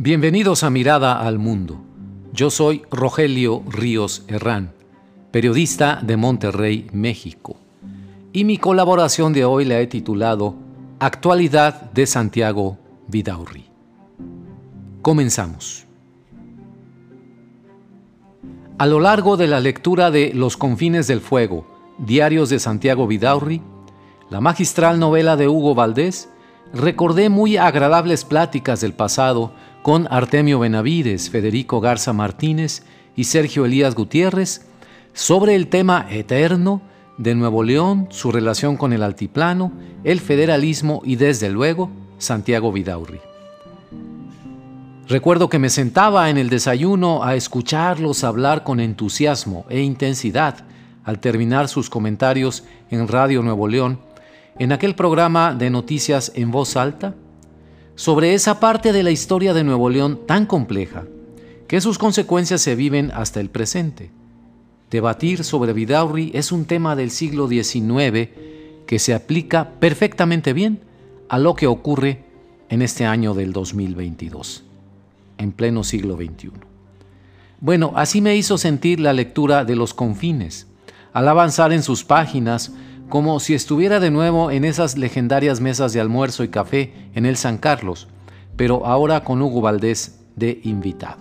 Bienvenidos a Mirada al Mundo. Yo soy Rogelio Ríos Herrán, periodista de Monterrey, México. Y mi colaboración de hoy la he titulado Actualidad de Santiago Vidaurri. Comenzamos. A lo largo de la lectura de Los confines del fuego, Diarios de Santiago Vidaurri, la magistral novela de Hugo Valdés, recordé muy agradables pláticas del pasado con Artemio Benavides, Federico Garza Martínez y Sergio Elías Gutiérrez sobre el tema eterno de Nuevo León, su relación con el altiplano, el federalismo y desde luego Santiago Vidaurri. Recuerdo que me sentaba en el desayuno a escucharlos hablar con entusiasmo e intensidad al terminar sus comentarios en Radio Nuevo León, en aquel programa de noticias en voz alta sobre esa parte de la historia de Nuevo León tan compleja que sus consecuencias se viven hasta el presente. Debatir sobre Vidaurri es un tema del siglo XIX que se aplica perfectamente bien a lo que ocurre en este año del 2022, en pleno siglo XXI. Bueno, así me hizo sentir la lectura de Los Confines, al avanzar en sus páginas como si estuviera de nuevo en esas legendarias mesas de almuerzo y café en el San Carlos, pero ahora con Hugo Valdés de invitado.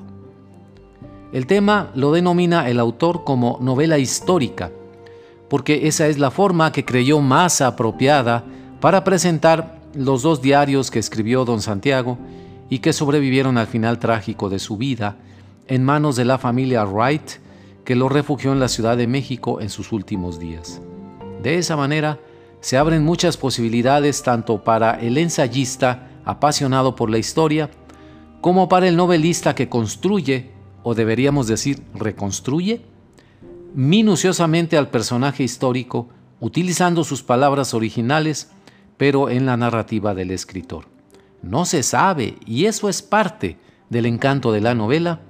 El tema lo denomina el autor como novela histórica, porque esa es la forma que creyó más apropiada para presentar los dos diarios que escribió don Santiago y que sobrevivieron al final trágico de su vida en manos de la familia Wright, que lo refugió en la Ciudad de México en sus últimos días. De esa manera, se abren muchas posibilidades tanto para el ensayista apasionado por la historia, como para el novelista que construye, o deberíamos decir reconstruye, minuciosamente al personaje histórico, utilizando sus palabras originales, pero en la narrativa del escritor. No se sabe, y eso es parte del encanto de la novela,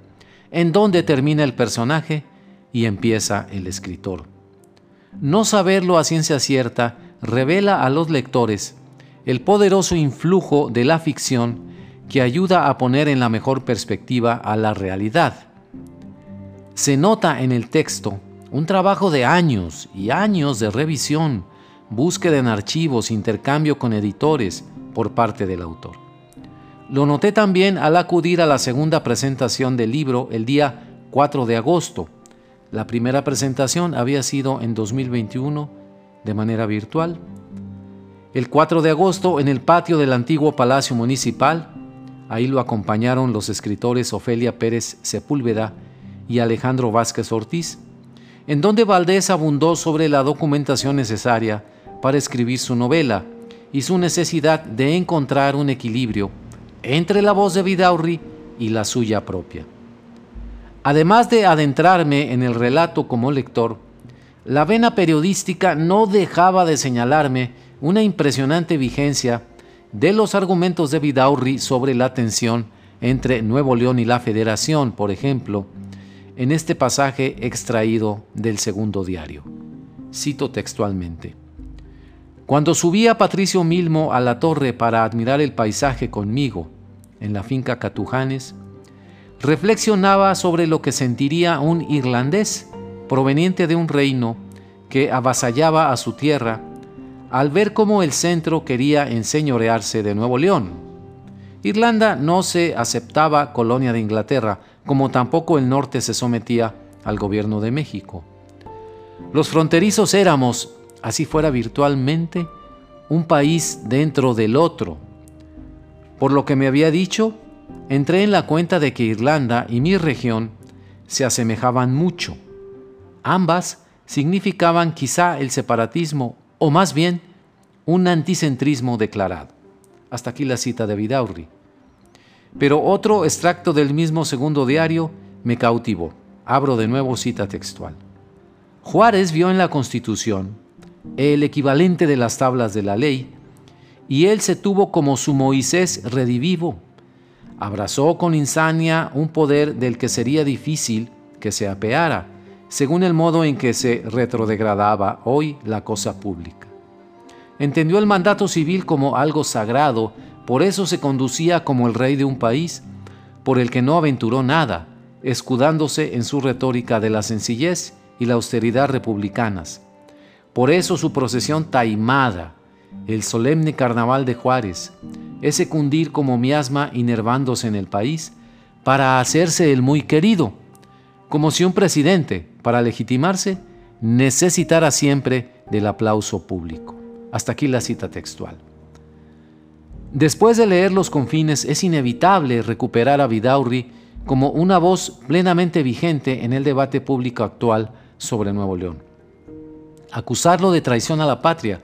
en dónde termina el personaje y empieza el escritor. No saberlo a ciencia cierta revela a los lectores el poderoso influjo de la ficción que ayuda a poner en la mejor perspectiva a la realidad. Se nota en el texto un trabajo de años y años de revisión, búsqueda en archivos, intercambio con editores por parte del autor. Lo noté también al acudir a la segunda presentación del libro el día 4 de agosto, la primera presentación había sido en 2021 de manera virtual. El 4 de agosto en el patio del antiguo Palacio Municipal, ahí lo acompañaron los escritores Ofelia Pérez Sepúlveda y Alejandro Vázquez Ortiz, en donde Valdés abundó sobre la documentación necesaria para escribir su novela y su necesidad de encontrar un equilibrio entre la voz de Vidaurri y la suya propia. Además de adentrarme en el relato como lector, la vena periodística no dejaba de señalarme una impresionante vigencia de los argumentos de Vidaurri sobre la tensión entre Nuevo León y la Federación, por ejemplo, en este pasaje extraído del segundo diario. Cito textualmente. Cuando subía Patricio Milmo a la torre para admirar el paisaje conmigo en la finca Catujanes, reflexionaba sobre lo que sentiría un irlandés proveniente de un reino que avasallaba a su tierra al ver cómo el centro quería enseñorearse de Nuevo León. Irlanda no se aceptaba colonia de Inglaterra, como tampoco el norte se sometía al gobierno de México. Los fronterizos éramos, así fuera virtualmente, un país dentro del otro. Por lo que me había dicho, entré en la cuenta de que Irlanda y mi región se asemejaban mucho. Ambas significaban quizá el separatismo o más bien un anticentrismo declarado. Hasta aquí la cita de Vidaurri. Pero otro extracto del mismo segundo diario me cautivó. Abro de nuevo cita textual. Juárez vio en la Constitución el equivalente de las tablas de la ley y él se tuvo como su Moisés redivivo abrazó con insania un poder del que sería difícil que se apeara, según el modo en que se retrodegradaba hoy la cosa pública. Entendió el mandato civil como algo sagrado, por eso se conducía como el rey de un país, por el que no aventuró nada, escudándose en su retórica de la sencillez y la austeridad republicanas. Por eso su procesión taimada, el solemne carnaval de Juárez, ese cundir como miasma inervándose en el país, para hacerse el muy querido, como si un presidente, para legitimarse, necesitara siempre del aplauso público. Hasta aquí la cita textual. Después de leer los confines, es inevitable recuperar a Vidaurri como una voz plenamente vigente en el debate público actual sobre Nuevo León. Acusarlo de traición a la patria,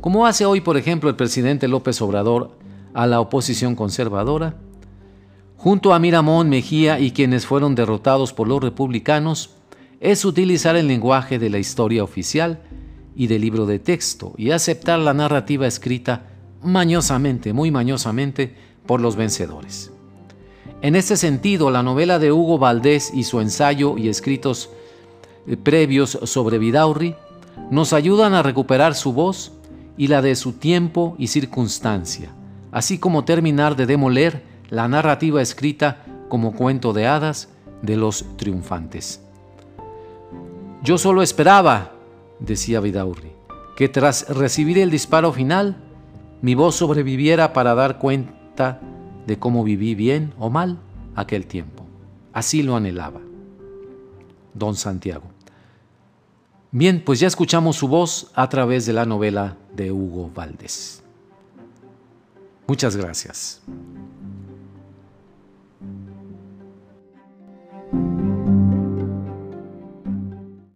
como hace hoy, por ejemplo, el presidente López Obrador a la oposición conservadora, junto a Miramón, Mejía y quienes fueron derrotados por los republicanos, es utilizar el lenguaje de la historia oficial y del libro de texto y aceptar la narrativa escrita mañosamente, muy mañosamente, por los vencedores. En este sentido, la novela de Hugo Valdés y su ensayo y escritos eh, previos sobre Vidaurri nos ayudan a recuperar su voz y la de su tiempo y circunstancia, así como terminar de demoler la narrativa escrita como cuento de hadas de los triunfantes. Yo solo esperaba, decía Vidaurri, que tras recibir el disparo final, mi voz sobreviviera para dar cuenta de cómo viví bien o mal aquel tiempo. Así lo anhelaba. Don Santiago. Bien, pues ya escuchamos su voz a través de la novela de Hugo Valdés. Muchas gracias.